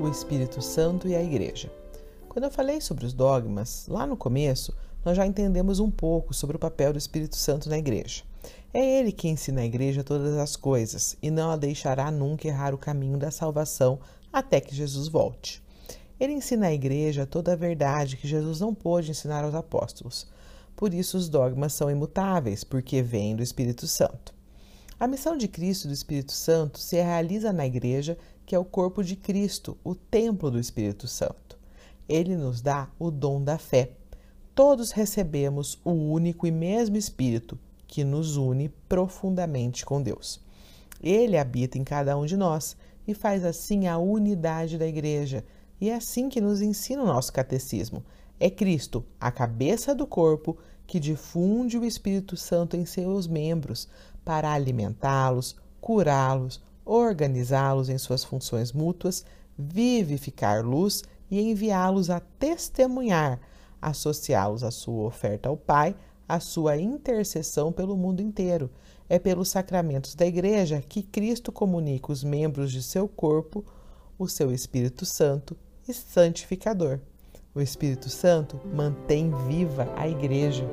o Espírito Santo e a Igreja. Quando eu falei sobre os dogmas, lá no começo, nós já entendemos um pouco sobre o papel do Espírito Santo na Igreja. É ele que ensina a Igreja todas as coisas e não a deixará nunca errar o caminho da salvação até que Jesus volte. Ele ensina à Igreja toda a verdade que Jesus não pôde ensinar aos apóstolos. Por isso, os dogmas são imutáveis, porque vêm do Espírito Santo. A missão de Cristo e do Espírito Santo se realiza na Igreja que é o corpo de Cristo, o templo do Espírito Santo. Ele nos dá o dom da fé. Todos recebemos o único e mesmo Espírito que nos une profundamente com Deus. Ele habita em cada um de nós e faz assim a unidade da Igreja. E é assim que nos ensina o nosso catecismo. É Cristo, a cabeça do corpo, que difunde o Espírito Santo em seus membros para alimentá-los, curá-los, organizá-los em suas funções mútuas, vivificar luz e enviá-los a testemunhar, associá-los à sua oferta ao Pai, à sua intercessão pelo mundo inteiro. É pelos sacramentos da Igreja que Cristo comunica os membros de seu corpo o seu Espírito Santo e santificador. O Espírito Santo mantém viva a Igreja.